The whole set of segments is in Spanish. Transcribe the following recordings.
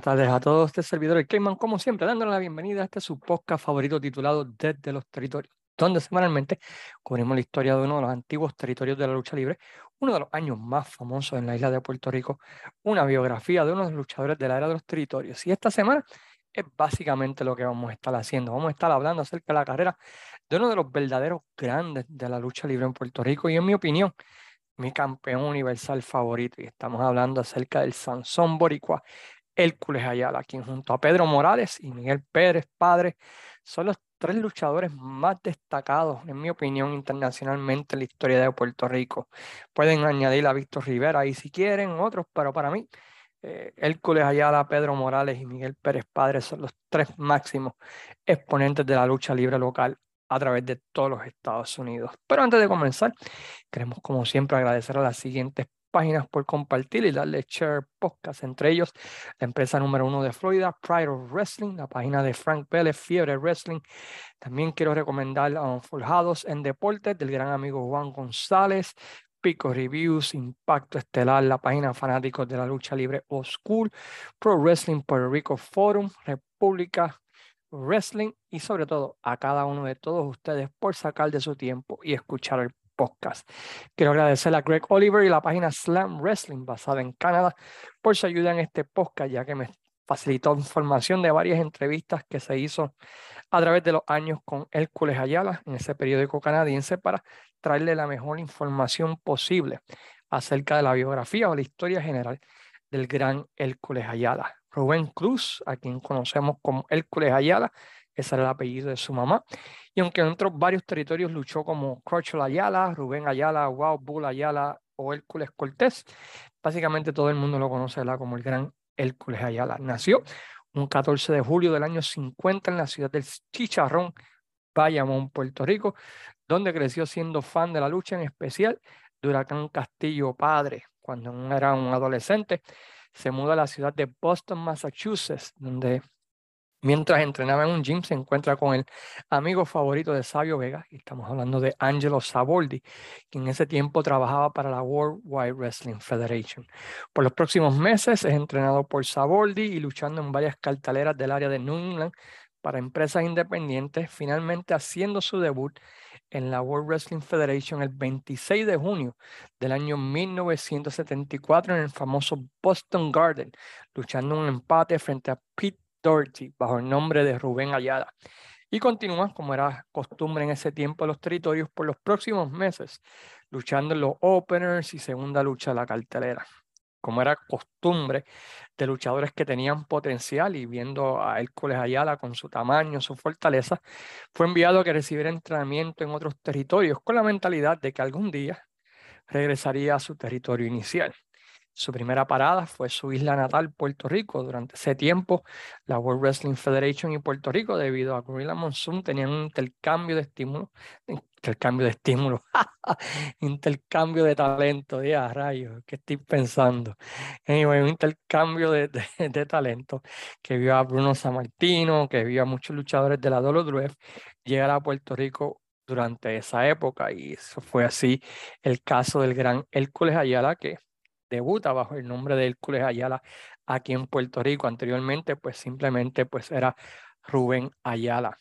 buenas tardes a todos. Este servidor, el Cayman, como siempre, dándole la bienvenida a este su podcast favorito titulado Desde los Territorios, donde semanalmente cubrimos la historia de uno de los antiguos territorios de la lucha libre, uno de los años más famosos en la isla de Puerto Rico, una biografía de uno de los luchadores de la era de los territorios. Y esta semana es básicamente lo que vamos a estar haciendo. Vamos a estar hablando acerca de la carrera de uno de los verdaderos grandes de la lucha libre en Puerto Rico y en mi opinión, mi campeón universal favorito. Y estamos hablando acerca del Sansón Boricua, Hércules Ayala, quien junto a Pedro Morales y Miguel Pérez, padre, son los tres luchadores más destacados, en mi opinión, internacionalmente en la historia de Puerto Rico. Pueden añadir a Víctor Rivera ahí si quieren, otros, pero para mí, eh, Hércules Ayala, Pedro Morales y Miguel Pérez Padre son los tres máximos exponentes de la lucha libre local a través de todos los Estados Unidos. Pero antes de comenzar, queremos como siempre agradecer a las siguientes páginas por compartir y darle share podcast, entre ellos. La empresa número uno de Florida, Pride of Wrestling, la página de Frank Pérez, Fiebre Wrestling. También quiero recomendar a Forjados en Deportes del gran amigo Juan González, Pico Reviews, Impacto Estelar, la página Fanáticos de la Lucha Libre O School, Pro Wrestling Puerto Rico Forum, República Wrestling. Y sobre todo a cada uno de todos ustedes por sacar de su tiempo y escuchar el podcast. Quiero agradecer a Greg Oliver y la página Slam Wrestling basada en Canadá por su ayuda en este podcast, ya que me facilitó información de varias entrevistas que se hizo a través de los años con Hércules Ayala en ese periódico canadiense para traerle la mejor información posible acerca de la biografía o la historia general del gran Hércules Ayala. Rubén Cruz, a quien conocemos como Hércules Ayala, ese era el apellido de su mamá. Y aunque en otros varios territorios luchó como Crutchell Ayala, Rubén Ayala, Wow Bull Ayala o Hércules Cortés, básicamente todo el mundo lo conoce como el gran Hércules Ayala. Nació un 14 de julio del año 50 en la ciudad del Chicharrón, Bayamón, Puerto Rico, donde creció siendo fan de la lucha, en especial de Huracán Castillo Padre. Cuando era un adolescente, se muda a la ciudad de Boston, Massachusetts, donde Mientras entrenaba en un gym, se encuentra con el amigo favorito de Sabio Vega, y estamos hablando de Angelo Saboldi, que en ese tiempo trabajaba para la World Wide Wrestling Federation. Por los próximos meses es entrenado por Saboldi y luchando en varias carteleras del área de New England para empresas independientes, finalmente haciendo su debut en la World Wrestling Federation el 26 de junio del año 1974 en el famoso Boston Garden, luchando un empate frente a Pete Doherty bajo el nombre de Rubén Ayala. Y continúa, como era costumbre en ese tiempo, los territorios por los próximos meses, luchando en los openers y segunda lucha de la cartelera. Como era costumbre de luchadores que tenían potencial y viendo a Hércules Ayala con su tamaño, su fortaleza, fue enviado a que recibiera entrenamiento en otros territorios con la mentalidad de que algún día regresaría a su territorio inicial. Su primera parada fue su isla natal, Puerto Rico. Durante ese tiempo, la World Wrestling Federation y Puerto Rico, debido a Gorilla Monsoon, tenían un intercambio de estímulos, intercambio de estímulos, intercambio de talento, ya rayos, ¿qué estoy pensando? Anyway, un intercambio de, de, talento que vio a Bruno Sammartino, que vio a muchos luchadores de la WWF llegar a Puerto Rico durante esa época y eso fue así el caso del gran Hércules Ayala que debuta bajo el nombre de Hércules Ayala aquí en Puerto Rico. Anteriormente, pues simplemente pues era Rubén Ayala.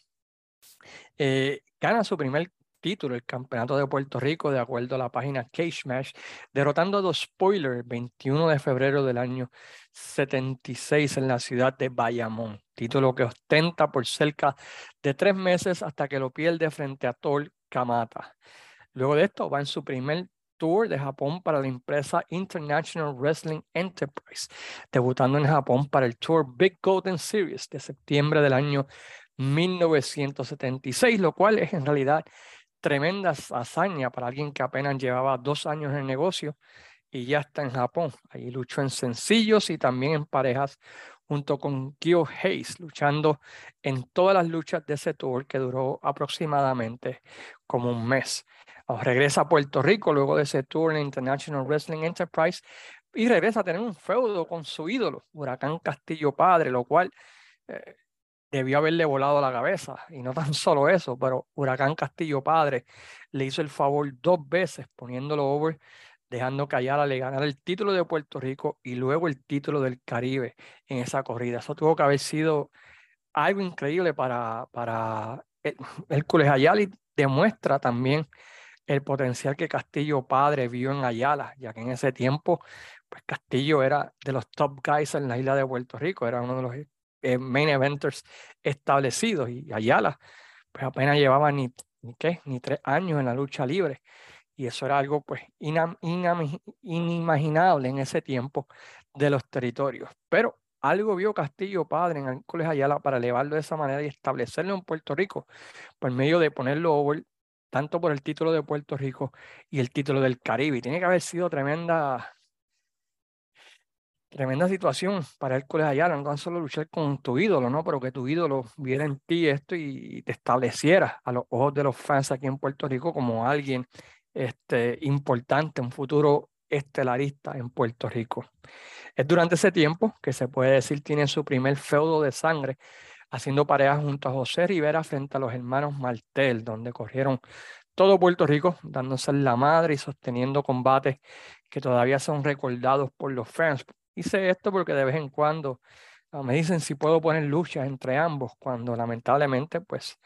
Eh, gana su primer título, el Campeonato de Puerto Rico, de acuerdo a la página Cage Match, derrotando a dos spoilers el 21 de febrero del año 76 en la ciudad de Bayamón. Título que ostenta por cerca de tres meses hasta que lo pierde frente a Thor Kamata. Luego de esto va en su primer Tour de Japón para la empresa International Wrestling Enterprise, debutando en Japón para el Tour Big Golden Series de septiembre del año 1976, lo cual es en realidad tremenda hazaña para alguien que apenas llevaba dos años en el negocio y ya está en Japón. Ahí luchó en sencillos y también en parejas junto con Kyo Hayes, luchando en todas las luchas de ese tour que duró aproximadamente como un mes regresa a Puerto Rico luego de ese tour en International Wrestling Enterprise y regresa a tener un feudo con su ídolo, Huracán Castillo Padre, lo cual eh, debió haberle volado la cabeza. Y no tan solo eso, pero Huracán Castillo Padre le hizo el favor dos veces poniéndolo over dejando que Ayala le ganara el título de Puerto Rico y luego el título del Caribe en esa corrida. Eso tuvo que haber sido algo increíble para, para Hércules Ayala y demuestra también el potencial que Castillo padre vio en Ayala, ya que en ese tiempo pues Castillo era de los top guys en la isla de Puerto Rico, era uno de los eh, main eventers establecidos y Ayala pues apenas llevaba ni, ni, qué, ni tres años en la lucha libre y eso era algo pues inimaginable en ese tiempo de los territorios. Pero algo vio Castillo padre en Hércules Ayala para elevarlo de esa manera y establecerlo en Puerto Rico por medio de ponerlo over tanto por el título de Puerto Rico y el título del Caribe. Tiene que haber sido tremenda Tremenda situación para Hércules Ayala, no tan solo luchar con tu ídolo, ¿no? Pero que tu ídolo viera en ti esto y te estableciera a los ojos de los fans aquí en Puerto Rico como alguien este, importante, un futuro estelarista en Puerto Rico. Es durante ese tiempo que se puede decir tiene su primer feudo de sangre, haciendo parejas junto a José Rivera frente a los hermanos Martel, donde corrieron todo Puerto Rico, dándose la madre y sosteniendo combates que todavía son recordados por los fans, Hice esto porque de vez en cuando ah, me dicen si puedo poner luchas entre ambos, cuando lamentablemente pues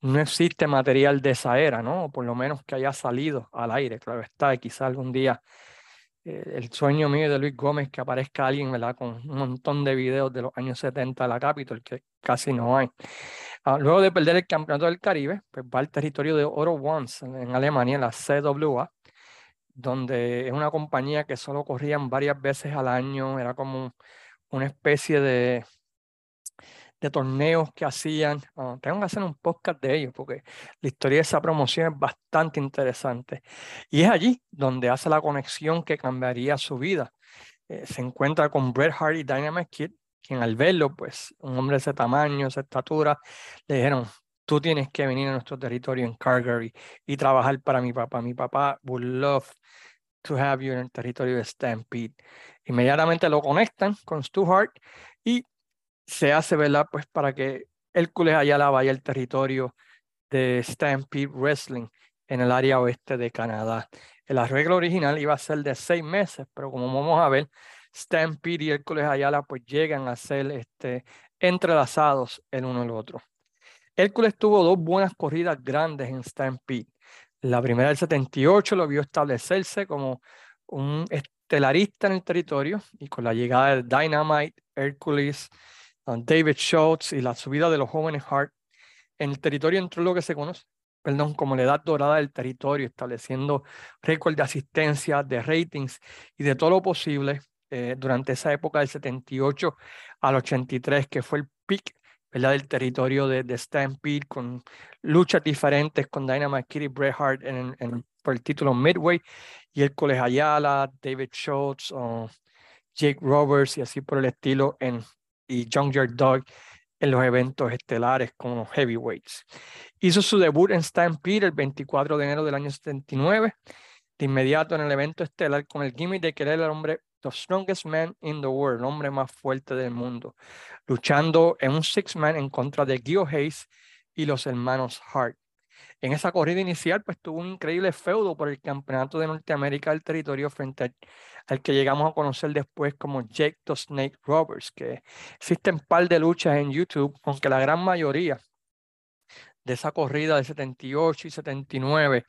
no existe material de esa era, ¿no? O por lo menos que haya salido al aire, claro está, y quizá algún día el sueño mío de Luis Gómez que aparezca alguien, ¿verdad? Con un montón de videos de los años 70 de la Capitol, que casi no hay. Ah, luego de perder el campeonato del Caribe, pues va al territorio de Oro Ones en Alemania, en la CWA, donde es una compañía que solo corrían varias veces al año, era como una especie de, de torneos que hacían. Ah, tengo que hacer un podcast de ellos porque la historia de esa promoción es bastante interesante. Y es allí donde hace la conexión que cambiaría su vida. Eh, se encuentra con Bret Hart y Dynamite Kid, quien al verlo, pues un hombre de ese tamaño, esa estatura, le dijeron, tú tienes que venir a nuestro territorio en Calgary y trabajar para mi papá. Mi papá would love to have you en el territorio de Stampede. Inmediatamente lo conectan con Stu Hart y se hace, ¿verdad? Pues para que Hércules Ayala vaya al territorio de Stampede Wrestling en el área oeste de Canadá. El arreglo original iba a ser de seis meses, pero como vamos a ver, Stampede y Hércules Ayala pues llegan a ser este, entrelazados el uno el otro. Hércules tuvo dos buenas corridas grandes en Stampede. La primera del 78 lo vio establecerse como un estelarista en el territorio y con la llegada de Dynamite, Hércules, David Schultz y la subida de los jóvenes Hart en el territorio entró lo que se conoce, perdón, como la edad dorada del territorio, estableciendo récord de asistencia, de ratings y de todo lo posible eh, durante esa época del 78 al 83, que fue el peak del territorio de, de, Stampede, con luchas diferentes con Dynamite Kid y Bret Hart en, en, por el título Midway, y el Colegio Ayala, David Schultz, Jake Roberts y así por el estilo, en, y Junkyard Dog en los eventos estelares como heavyweights. Hizo su debut en Stampede el 24 de enero del año 79, de inmediato en el evento estelar con el gimmick de que era el hombre the strongest man in the world, el hombre más fuerte del mundo, luchando en un six-man en contra de Gio Hayes y los hermanos Hart. En esa corrida inicial, pues tuvo un increíble feudo por el campeonato de Norteamérica del territorio frente al, que llegamos a conocer después como Jake the Snake Roberts, que existen par de luchas en YouTube, aunque la gran mayoría de esa corrida de 78 y 79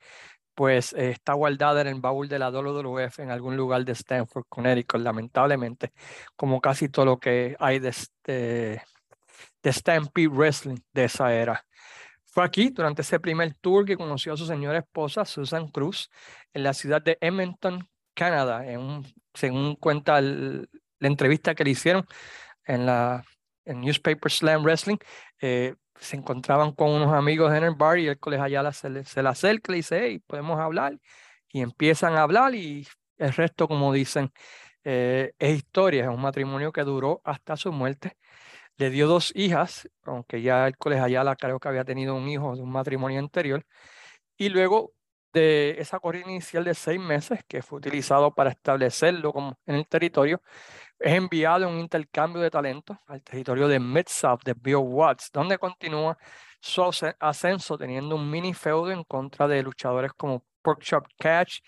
pues eh, está guardada en el baúl de la WWF en algún lugar de Stanford, Connecticut, lamentablemente, como casi todo lo que hay de, este, de Stampede Wrestling de esa era. Fue aquí, durante ese primer tour, que conoció a su señora esposa, Susan Cruz, en la ciudad de Edmonton, Canadá, en un, según cuenta la entrevista que le hicieron en la en Newspaper Slam Wrestling. Eh, se encontraban con unos amigos en el bar y el colegio Ayala se le, se le acerca y le dice, hey, podemos hablar. Y empiezan a hablar y el resto, como dicen, eh, es historia. Es un matrimonio que duró hasta su muerte. Le dio dos hijas, aunque ya el colegio Ayala creo que había tenido un hijo de un matrimonio anterior. Y luego de esa corrida inicial de seis meses, que fue utilizado para establecerlo como en el territorio, es enviado en un intercambio de talentos al territorio de Mid-South de Bill Watts, donde continúa su ascenso teniendo un mini feudo en contra de luchadores como Porkchop Catch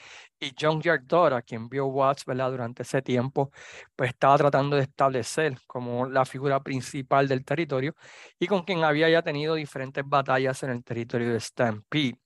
y John Yardora, quien vio Watts ¿verdad? durante ese tiempo, pues estaba tratando de establecer como la figura principal del territorio y con quien había ya tenido diferentes batallas en el territorio de Stampede.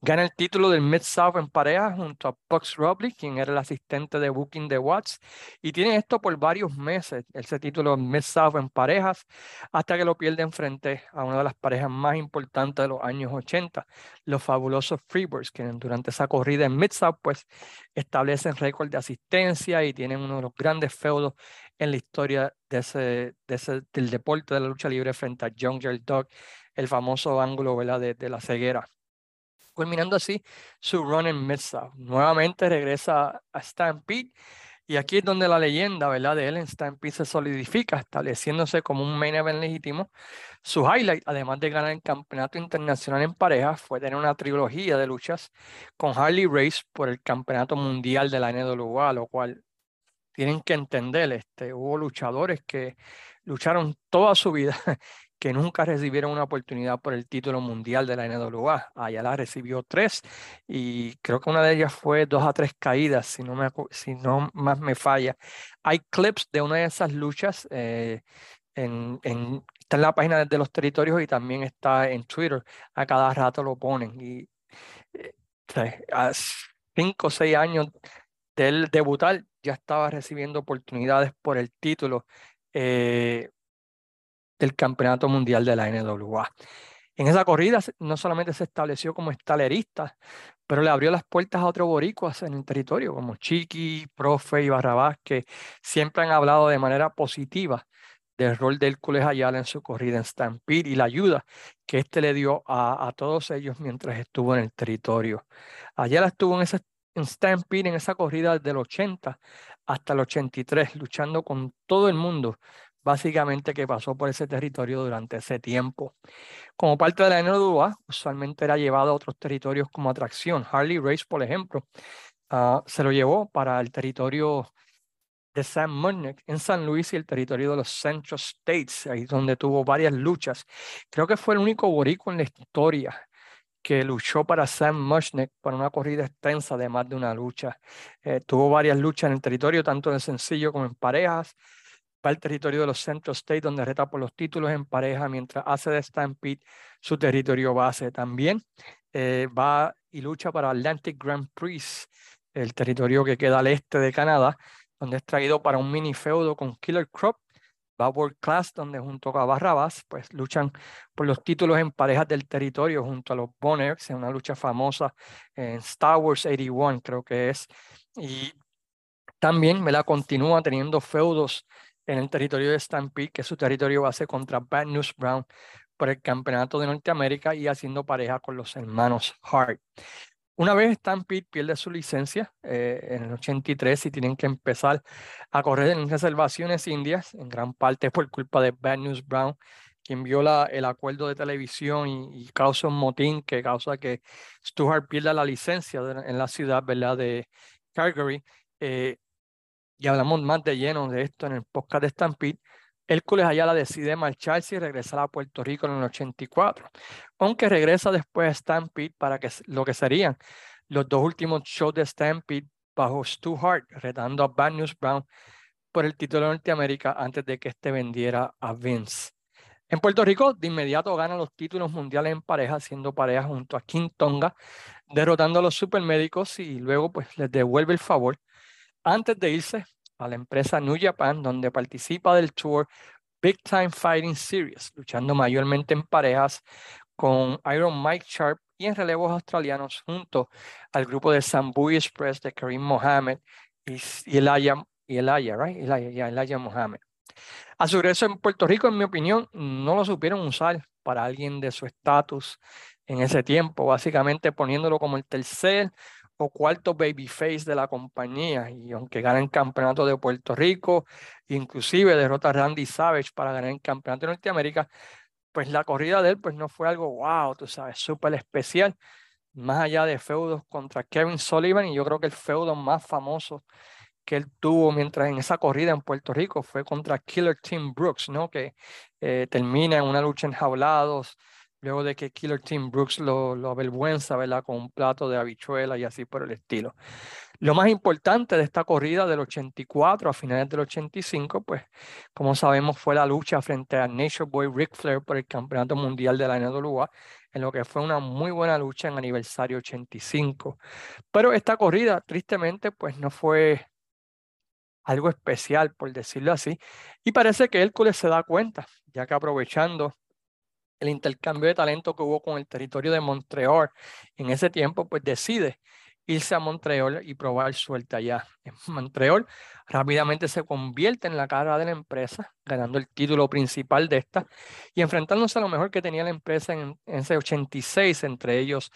Gana el título del Mid-South en pareja junto a Bucks Robley, quien era el asistente de booking de Watts, y tiene esto por varios meses, ese título Mid-South en parejas, hasta que lo pierde frente a una de las parejas más importantes de los años 80, los fabulosos Freebirds, que durante esa corrida en Mid-South, pues establecen récord de asistencia y tienen uno de los grandes feudos en la historia de ese, ese, del deporte de la lucha libre frente a Jungle Dog, el famoso ángulo ¿verdad? De, de la ceguera culminando así su run en Mid-South. Nuevamente regresa a Stampede y aquí es donde la leyenda ¿verdad? de Stampede se solidifica, estableciéndose como un main event legítimo. Su highlight, además de ganar el campeonato internacional en pareja, fue tener una trilogía de luchas con Harley Race por el campeonato mundial de la NWA, lo cual tienen que entender, este, hubo luchadores que lucharon toda su vida que nunca recibieron una oportunidad por el título mundial de la NWA. Ayala recibió tres y creo que una de ellas fue dos a tres caídas, si no, me, si no más me falla. Hay clips de una de esas luchas, eh, en, en, está en la página de los territorios y también está en Twitter. A cada rato lo ponen. Y eh, a cinco o seis años de él debutar, ya estaba recibiendo oportunidades por el título. Eh, del Campeonato Mundial de la NWA. En esa corrida no solamente se estableció como estalerista, pero le abrió las puertas a otros boricuas en el territorio, como Chiqui, Profe y Barrabás, que siempre han hablado de manera positiva del rol de Hércules Ayala en su corrida en Stampede y la ayuda que éste le dio a, todos ellos mientras estuvo en el territorio. Ayala estuvo en, ese, en Stampede, en esa corrida desde el 80 hasta el 83, luchando con todo el mundo básicamente que pasó por ese territorio durante ese tiempo. Como parte de la NWA, usualmente era llevado a otros territorios como atracción. Harley Race, por ejemplo, uh, se lo llevó para el territorio de Sam Mushnick en San Luis y el territorio de los Central States, ahí donde tuvo varias luchas. Creo que fue el único borico en la historia que luchó para Sam Mushnick para una corrida extensa de más de una lucha. Eh, tuvo varias luchas en el territorio, tanto en sencillo como en parejas va al territorio de los Central State, donde reta por los títulos en pareja, mientras hace de Stampede su territorio base. También eh, va y lucha para Atlantic Grand Prix, el territorio que queda al este de Canadá, donde es traído para un mini feudo con Killer Crop. Va a World Class, donde junto a Barrabás, pues luchan por los títulos en parejas del territorio junto a los Bonners, en una lucha famosa en Star Wars 81, creo que es. Y también me la continúa teniendo feudos en el territorio de Stampede, que es su territorio base contra Bad News Brown por el campeonato de Norteamérica y haciendo pareja con los hermanos Hart. Una vez Stampede pierde su licencia eh, en el 83 y tienen que empezar a correr en reservaciones indias, en gran parte por culpa de Bad News Brown, quien viola el acuerdo de televisión y, causa un motín que causa que Stuart pierda la licencia en la ciudad ¿verdad? de Calgary. Eh, y hablamos más de lleno de esto en el podcast de Stampede, Hércules Ayala decide marcharse y regresar a Puerto Rico en el 84, aunque regresa después a Stampede para que, lo que serían los dos últimos shows de Stampede bajo Stu Hart, retando a Bad News Brown por el título de Norteamérica antes de que este vendiera a Vince. En Puerto Rico, de inmediato gana los títulos mundiales en pareja, siendo pareja junto a King Tonga, derrotando a los supermédicos y luego pues les devuelve el favor antes de irse a la empresa New Japan, donde participa del tour Big Time Fighting Series, luchando mayormente en parejas con Iron Mike Sharp y en relevos australianos junto al grupo de Sambu Express de Karim Mohammed y, y Elijah, y Elijah, right? Elijah, Elijah Mohammed. A su regreso en Puerto Rico, en mi opinión, no lo supieron usar para alguien de su estatus en ese tiempo, básicamente poniéndolo como el tercer o cuarto babyface de la compañía. Y aunque gana el campeonato de Puerto Rico, inclusive derrota a Randy Savage para ganar el campeonato de Norteamérica, pues la corrida de él pues no fue algo wow, tú sabes, súper especial. Más allá de feudos contra Kevin Sullivan, y yo creo que el feudo más famoso que él tuvo mientras en esa corrida en Puerto Rico fue contra Killer Tim Brooks, ¿no? Que eh, termina en una lucha en jaulados luego de que Killer Tim Brooks lo, lo avergüenza, ¿verdad? Con un plato de habichuela y así por el estilo. Lo más importante de esta corrida del 84 a finales del 85, pues como sabemos fue la lucha frente a Nature Boy Ric Flair por el Campeonato Mundial de la NWA, en lo que fue una muy buena lucha en aniversario 85. Pero esta corrida, tristemente, pues no fue algo especial, por decirlo así, y parece que Hércules se da cuenta, ya que aprovechando el intercambio de talento que hubo con el territorio de Montreal en ese tiempo, pues decide irse a Montreal y probar suerte allá. En Montreal rápidamente se convierte en la cara de la empresa, ganando el título principal de esta y enfrentándose a lo mejor que tenía la empresa en, ese 86, entre ellos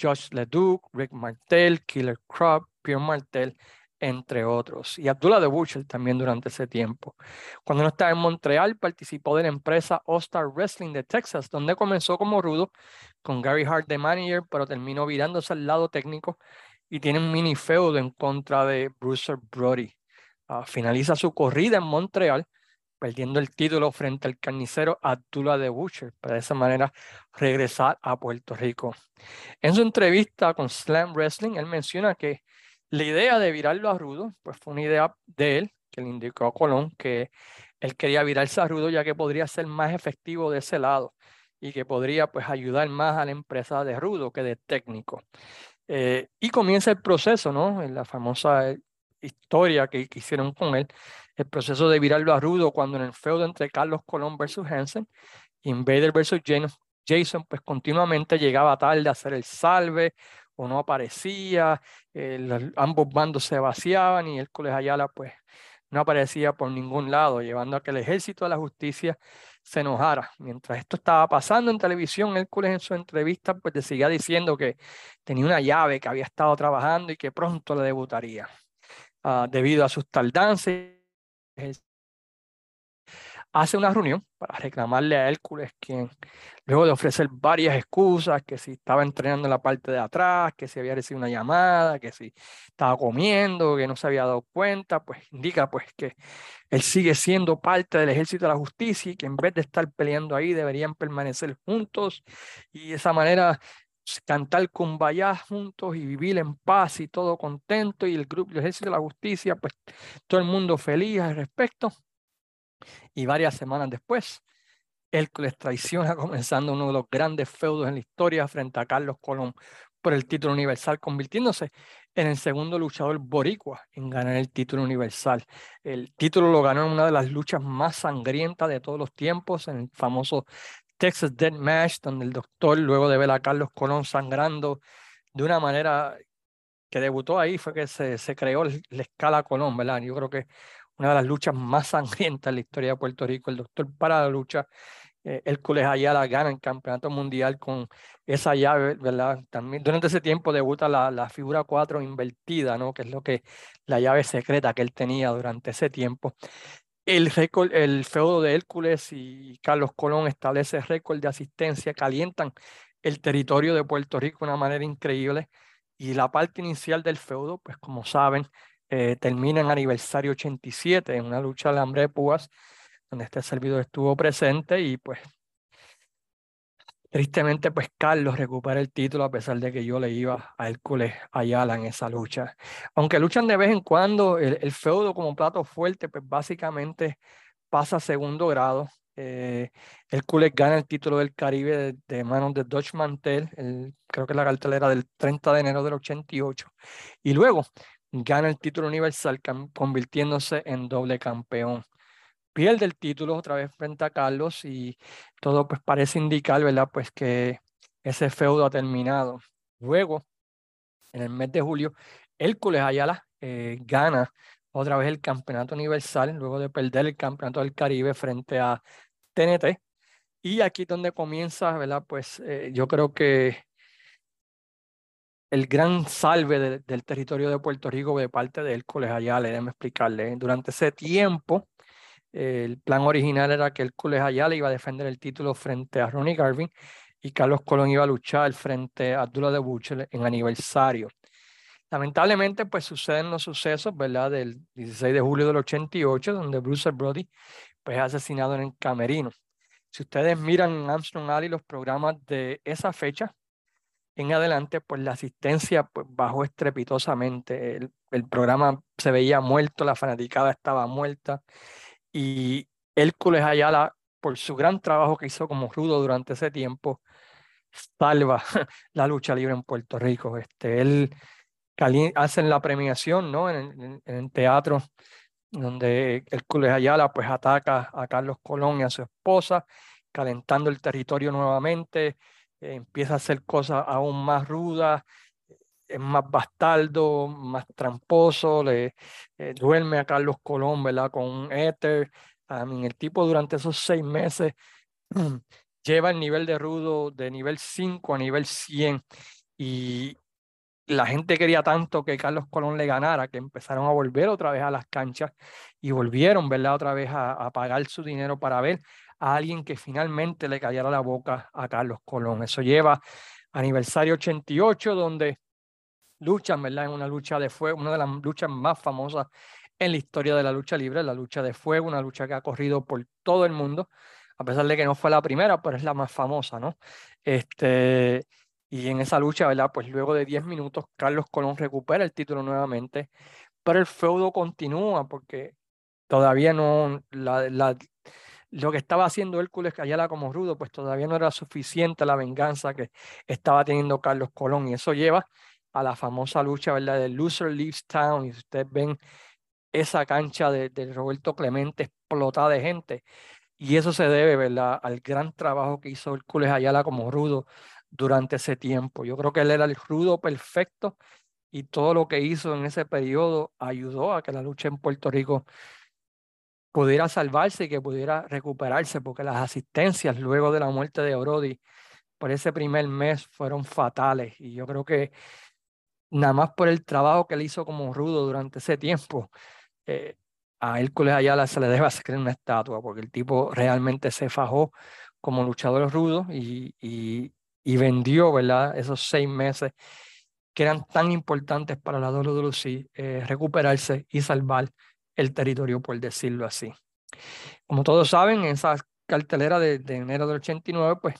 Josh LeDuc, Rick Martel, Killer Crop, Pierre Martel, entre otros. Y Abdullah de Butcher también durante ese tiempo. Cuando no estaba en Montreal, participó de la empresa All Star Wrestling de Texas, donde comenzó como rudo con Gary Hart de manager, pero terminó virándose al lado técnico y tiene un mini feudo en contra de Bruce Brody. Ah, finaliza su corrida en Montreal, perdiendo el título frente al carnicero Abdullah de Butcher, para de esa manera regresar a Puerto Rico. En su entrevista con Slam Wrestling, él menciona que la idea de virarlo a Rudo, pues fue una idea de él, que le indicó a Colón que él quería virarse a Rudo ya que podría ser más efectivo de ese lado y que podría pues ayudar más a la empresa de Rudo que de técnico. Eh, y comienza el proceso, ¿no? En la famosa historia que, hicieron con él, el proceso de virarlo a Rudo cuando en el feudo entre Carlos Colón versus Hansen, Invader versus Jason, pues continuamente llegaba tarde a hacer el salve o no aparecía, ambos bandos se vaciaban y Colegio Ayala pues no aparecía por ningún lado, llevando a que el ejército de la justicia se enojara. Mientras esto estaba pasando en televisión, Hércules en su entrevista pues le seguía diciendo que tenía una llave que había estado trabajando y que pronto le debutaría. Ah, debido a sus tardanzas, hace una reunión para reclamarle a Hércules, quien luego de ofrecer varias excusas, que si estaba entrenando en la parte de atrás, que si había recibido una llamada, que si estaba comiendo, que no se había dado cuenta, pues indica pues que él sigue siendo parte del ejército de la justicia y que en vez de estar peleando ahí deberían permanecer juntos y de esa manera cantar kumbaya juntos y vivir en paz y todo contento y el grupo el ejército de la justicia pues todo el mundo feliz al respecto y varias semanas después, Hércules traiciona comenzando uno de los grandes feudos en la historia frente a Carlos Colón por el título universal, convirtiéndose en el segundo luchador boricua en ganar el título universal. El título lo ganó en una de las luchas más sangrientas de todos los tiempos, en el famoso Texas Dead Match, donde el doctor, luego de ver a Carlos Colón sangrando de una manera que debutó ahí, fue que se, se creó la escala Colón, ¿verdad? Yo creo que una de las luchas más sangrientas en la historia de Puerto Rico. El doctor para la lucha, eh, Hércules Ayala gana el campeonato mundial con esa llave, ¿verdad? También durante ese tiempo debuta la, la figura 4 invertida, ¿no? Que es lo que la llave secreta que él tenía durante ese tiempo. El, récord, el feudo de Hércules y Carlos Colón establece récord de asistencia, calientan el territorio de Puerto Rico de una manera increíble. Y la parte inicial del feudo, pues como saben, eh, termina en aniversario 87, en una lucha de hambre de púas, donde este servidor estuvo presente y pues tristemente pues Carlos recupera el título a pesar de que yo le iba a Hércules Ayala en esa lucha. Aunque luchan de vez en cuando, el, feudo como plato fuerte pues básicamente pasa a segundo grado. Eh, Hércules gana el título del Caribe de, manos de Dodge Mantel, el, creo que la cartelera del 30 de enero del 88. Y luego gana el título universal convirtiéndose en doble campeón. Pierde el título otra vez frente a Carlos y todo pues parece indicar, ¿verdad? Pues que ese feudo ha terminado. Luego, en el mes de julio, Hércules Ayala eh, gana otra vez el campeonato universal luego de perder el campeonato del Caribe frente a TNT. Y aquí donde comienza, ¿verdad? Pues eh, yo creo que el gran salve del territorio de Puerto Rico de parte de Hércules Ayala, déjeme explicarle. Durante ese tiempo, el plan original era que Hércules Ayala iba a defender el título frente a Ronnie Garvin y Carlos Colón iba a luchar frente a Abdullah de Butcher en aniversario. Lamentablemente, pues suceden los sucesos, ¿verdad? Del 16 de julio del 88, donde Bruce Brody pues, es asesinado en el Camerino. Si ustedes miran en Armstrong Alley los programas de esa fecha, en adelante, pues la asistencia pues, bajó estrepitosamente. El, programa se veía muerto, la fanaticada estaba muerta y Hércules Ayala, por su gran trabajo que hizo como rudo durante ese tiempo, salva la lucha libre en Puerto Rico. Este, él hacen la premiación ¿no? en, el teatro donde Hércules Ayala pues ataca a Carlos Colón y a su esposa, calentando el territorio nuevamente, eh, empieza a hacer cosas aún más rudas, es más bastardo, más tramposo, le eh, duerme a Carlos Colón, ¿verdad? Con un éter. el tipo durante esos seis meses lleva el nivel de rudo de nivel 5 a nivel 100 y la gente quería tanto que Carlos Colón le ganara que empezaron a volver otra vez a las canchas y volvieron, ¿verdad? Otra vez a, a pagar su dinero para ver a alguien que finalmente le callara la boca a Carlos Colón. Eso lleva aniversario 88, donde luchan, ¿verdad? En una lucha de fuego, una de las luchas más famosas en la historia de la lucha libre, la lucha de fuego, una lucha que ha corrido por todo el mundo, a pesar de que no fue la primera, pero es la más famosa, ¿no? Este, y en esa lucha, ¿verdad? Pues luego de 10 minutos, Carlos Colón recupera el título nuevamente, pero el feudo continúa porque todavía no, la, la, lo que estaba haciendo Hércules Ayala como rudo, pues todavía no era suficiente la venganza que estaba teniendo Carlos Colón. Y eso lleva a la famosa lucha, ¿verdad? De Loser Leaves Town. Y ustedes ven esa cancha de, de Roberto Clemente explotada de gente. Y eso se debe, ¿verdad? Al gran trabajo que hizo Hércules Ayala como rudo durante ese tiempo. Yo creo que él era el rudo perfecto y todo lo que hizo en ese periodo ayudó a que la lucha en Puerto Rico pudiera salvarse y que pudiera recuperarse, porque las asistencias luego de la muerte de Brody por ese primer mes fueron fatales. Y yo creo que nada más por el trabajo que él hizo como rudo durante ese tiempo, eh, a Hércules Ayala se le debe hacer una estatua, porque el tipo realmente se fajó como luchador rudo y, y, y vendió, ¿verdad? Esos seis meses que eran tan importantes para la WWE, eh, recuperarse y salvar el territorio, por decirlo así. Como todos saben, en esa cartelera de, enero del 89, pues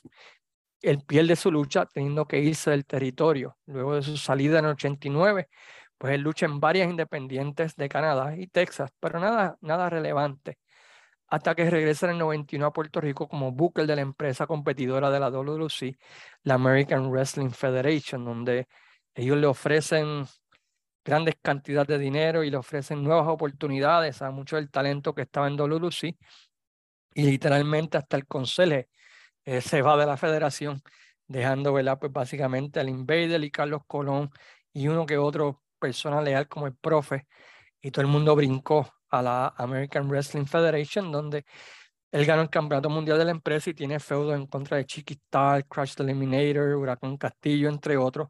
él pierde su lucha teniendo que irse del territorio. Luego de su salida en el 89, pues él lucha en varias independientes de Canadá y Texas, pero nada, nada relevante. Hasta que regresa en el 91 a Puerto Rico como booker de la empresa competidora de la WC, la American Wrestling Federation, donde ellos le ofrecen grandes cantidades de dinero y le ofrecen nuevas oportunidades a mucho del talento que estaba en WLC y literalmente hasta el consejo eh, se va de la federación dejando ¿verdad? pues básicamente al Invader y Carlos Colón y uno que otro persona leal como el profe. Y todo el mundo brincó a la American Wrestling Federation donde él ganó el campeonato mundial de la empresa y tiene feudo en contra de Chiquistar, Crash the Eliminator, Huracán Castillo, entre otros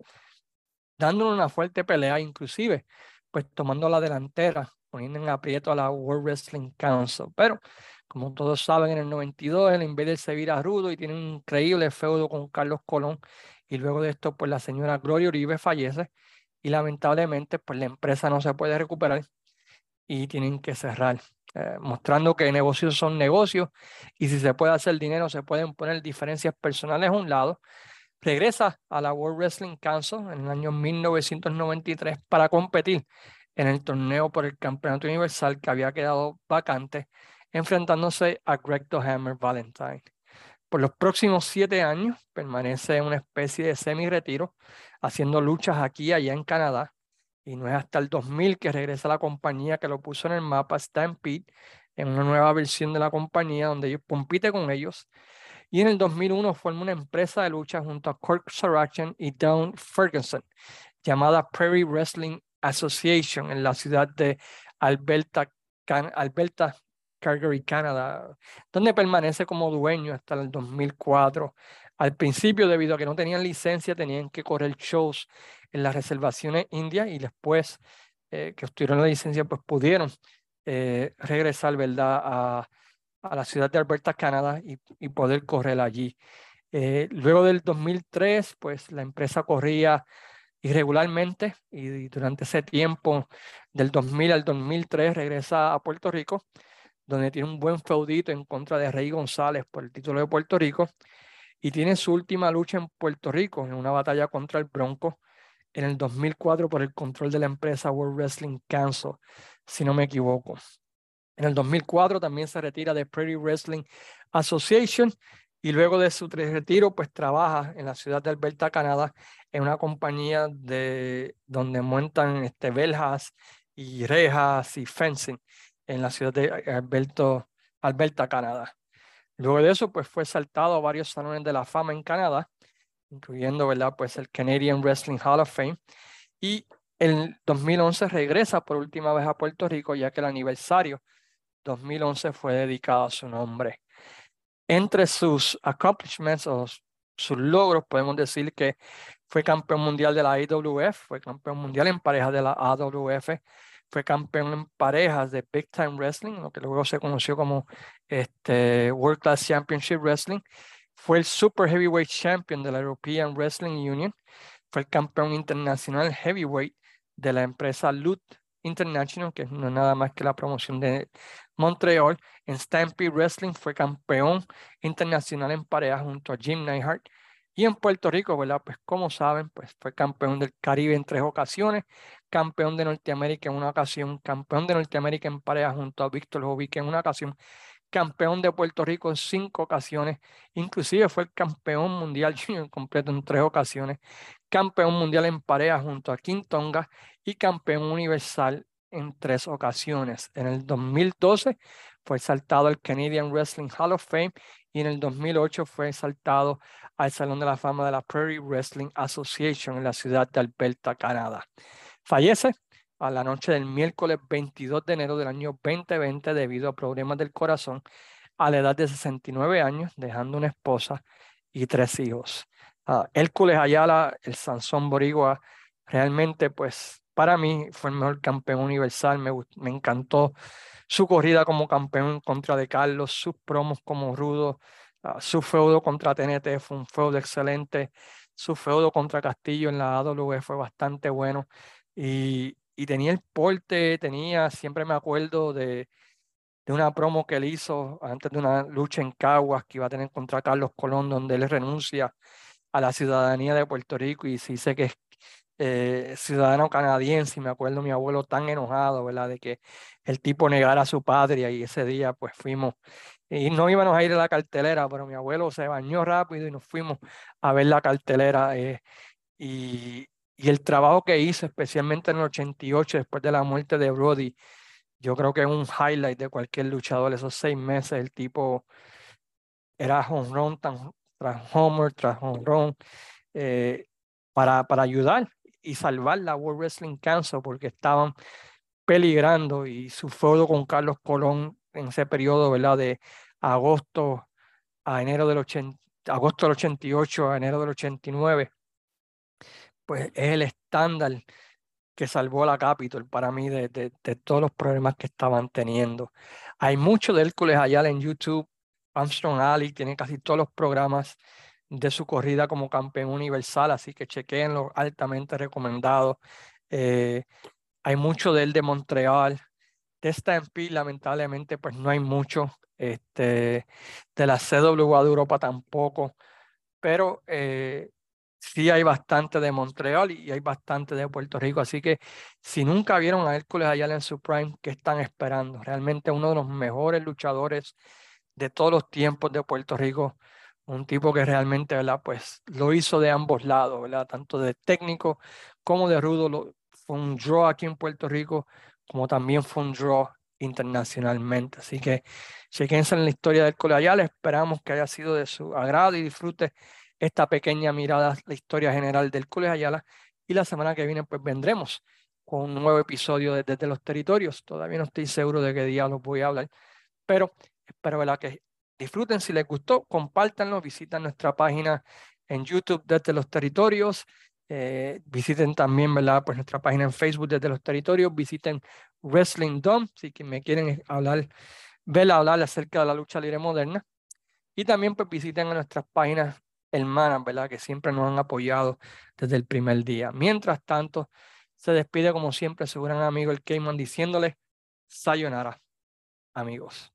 dándole una fuerte pelea, inclusive, pues tomando la delantera, poniendo en aprieto a la World Wrestling Council. Pero, como todos saben, en el 92 el Invader se vira rudo y tiene un increíble feudo con Carlos Colón. Y luego de esto, pues la señora Gloria Uribe fallece y lamentablemente, pues la empresa no se puede recuperar y tienen que cerrar. Eh, mostrando que negocios son negocios y si se puede hacer dinero, se pueden poner diferencias personales a un lado regresa a la World Wrestling Council en el año 1993 para competir en el torneo por el Campeonato Universal que había quedado vacante, enfrentándose a Greg the Hammer Valentine. Por los próximos siete años permanece en una especie de semi-retiro, haciendo luchas aquí y allá en Canadá, y no es hasta el 2000 que regresa la compañía que lo puso en el mapa Stampede, en una nueva versión de la compañía donde compite con ellos y en el 2001 formó una empresa de lucha junto a Kirk Sarachian y Dawn Ferguson llamada Prairie Wrestling Association en la ciudad de Alberta, Alberta Calgary, Canadá, donde permanece como dueño hasta el 2004. Al principio, debido a que no tenían licencia, tenían que correr shows en las reservaciones indias y después eh, que obtuvieron la licencia, pues pudieron eh, regresar, ¿verdad?, a, a la ciudad de Alberta, Canadá, y, poder correr allí. Eh, luego del 2003, pues la empresa corría irregularmente y durante ese tiempo, del 2000 al 2003, regresa a Puerto Rico, donde tiene un buen feudito en contra de Rey González por el título de Puerto Rico. y tiene su última lucha en Puerto Rico en una batalla contra el Bronco en el 2004 por el control de la empresa World Wrestling Council, si no me equivoco. En el 2004 también se retira de Prairie Wrestling Association y luego de su retiro pues trabaja en la ciudad de Alberta, Canadá, en una compañía de, donde montan este, beljas y rejas y fencing en la ciudad de Alberto, Alberta, Canadá. Luego de eso, pues fue saltado a varios salones de la fama en Canadá, incluyendo, ¿verdad? Pues el Canadian Wrestling Hall of Fame. Y en 2011 regresa por última vez a Puerto Rico, ya que el aniversario 2011 fue dedicado a su nombre. Entre sus accomplishments o sus logros, podemos decir que fue campeón mundial de la IWF, fue campeón mundial en parejas de la AWF, fue campeón en parejas de Big Time Wrestling, lo que luego se conoció como este, World Class Championship Wrestling. Fue el Super Heavyweight Champion de la European Wrestling Union. Fue el campeón internacional heavyweight de la empresa Loot International, que no es nada más que la promoción de Montreal. En Stampede Wrestling fue campeón internacional en parejas junto a Jim Neihart. Y en Puerto Rico, ¿verdad? Pues como saben, pues fue campeón del Caribe en tres ocasiones, campeón de Norteamérica en una ocasión, campeón de Norteamérica en pareja junto a Víctor Jovic en una ocasión, campeón de Puerto Rico en cinco ocasiones, inclusive fue el campeón mundial junior completo en tres ocasiones, campeón mundial en pareja junto a Quintonga y campeón universal en tres ocasiones. En el 2012 fue saltado al Canadian Wrestling Hall of Fame y en el 2008 fue saltado al Salón de la Fama de la Prairie Wrestling Association en la ciudad de Alberta, Canadá. Fallece a la noche del miércoles 22 de enero del año 2020 debido a problemas del corazón a la edad de 69 años, dejando una esposa y tres hijos. Uh, Hércules Ayala, el Sansón Borigua, realmente pues para mí fue el mejor campeón universal, me, me encantó su corrida como campeón contra De Carlos, sus promos como rudo, ah, su feudo contra TNT fue un feudo excelente, su feudo contra Castillo en la AW fue bastante bueno y, y tenía el porte, tenía, siempre me acuerdo de, de una promo que él hizo antes de una lucha en Caguas que iba a tener contra Carlos Colón, donde él renuncia a la ciudadanía de Puerto Rico y sí sé que es eh, ciudadano canadiense y me acuerdo mi abuelo tan enojado, ¿verdad? De que el tipo negara a su patria y ese día pues fuimos y no íbamos a ir a la cartelera, pero mi abuelo se bañó rápido y nos fuimos a ver la cartelera eh, y, y el trabajo que hizo, especialmente en el 88, después de la muerte de Brody, yo creo que es un highlight de cualquier luchador. Esos seis meses, el tipo era home tras homer, tras home eh, para, para ayudar y salvar la World Wrestling Council porque estaban peligrando y su feudo con Carlos Colón en ese periodo, ¿verdad? De agosto a enero del 80, agosto del 88 a enero del 89, pues es el estándar que salvó a la Capitol para mí de, de, todos los problemas que estaban teniendo. Hay mucho de Hércules Ayala en YouTube. Armstrong Ali tiene casi todos los programas de su corrida como campeón universal, así que chequeenlo, altamente recomendado. Eh, hay mucho de él de Montreal. De Stampede, lamentablemente, pues no hay mucho. Este, de la CWA de Europa tampoco. Pero eh, sí hay bastante de Montreal y hay bastante de Puerto Rico. Así que si nunca vieron a Hércules Ayala en su prime, ¿qué están esperando? Realmente uno de los mejores luchadores de todos los tiempos de Puerto Rico un tipo que realmente. Pues lo hizo de ambos lados. Tanto de técnico como de rudo. Lo, fue un draw aquí en Puerto Rico, como también fue un draw internacionalmente. Así que chequense en la historia del colegial. Esperamos que haya sido de su agrado y disfrute esta pequeña mirada a la historia general del colegial. Y la semana que viene, pues vendremos con un nuevo episodio desde de los territorios. Todavía no estoy seguro de qué día los voy a hablar, pero espero ¿verdad? que Disfruten si les gustó, compártanlo, visiten nuestra página en YouTube desde los territorios, eh, visiten también ¿verdad? Pues nuestra página en Facebook desde los territorios, visiten Wrestling Dome, si me quieren hablar, ver hablar acerca de la lucha libre moderna. Y también pues visiten a nuestras páginas hermanas, ¿verdad? Que siempre nos han apoyado desde el primer día. Mientras tanto, se despide como siempre su gran amigo el Cayman diciéndole sayonara, amigos.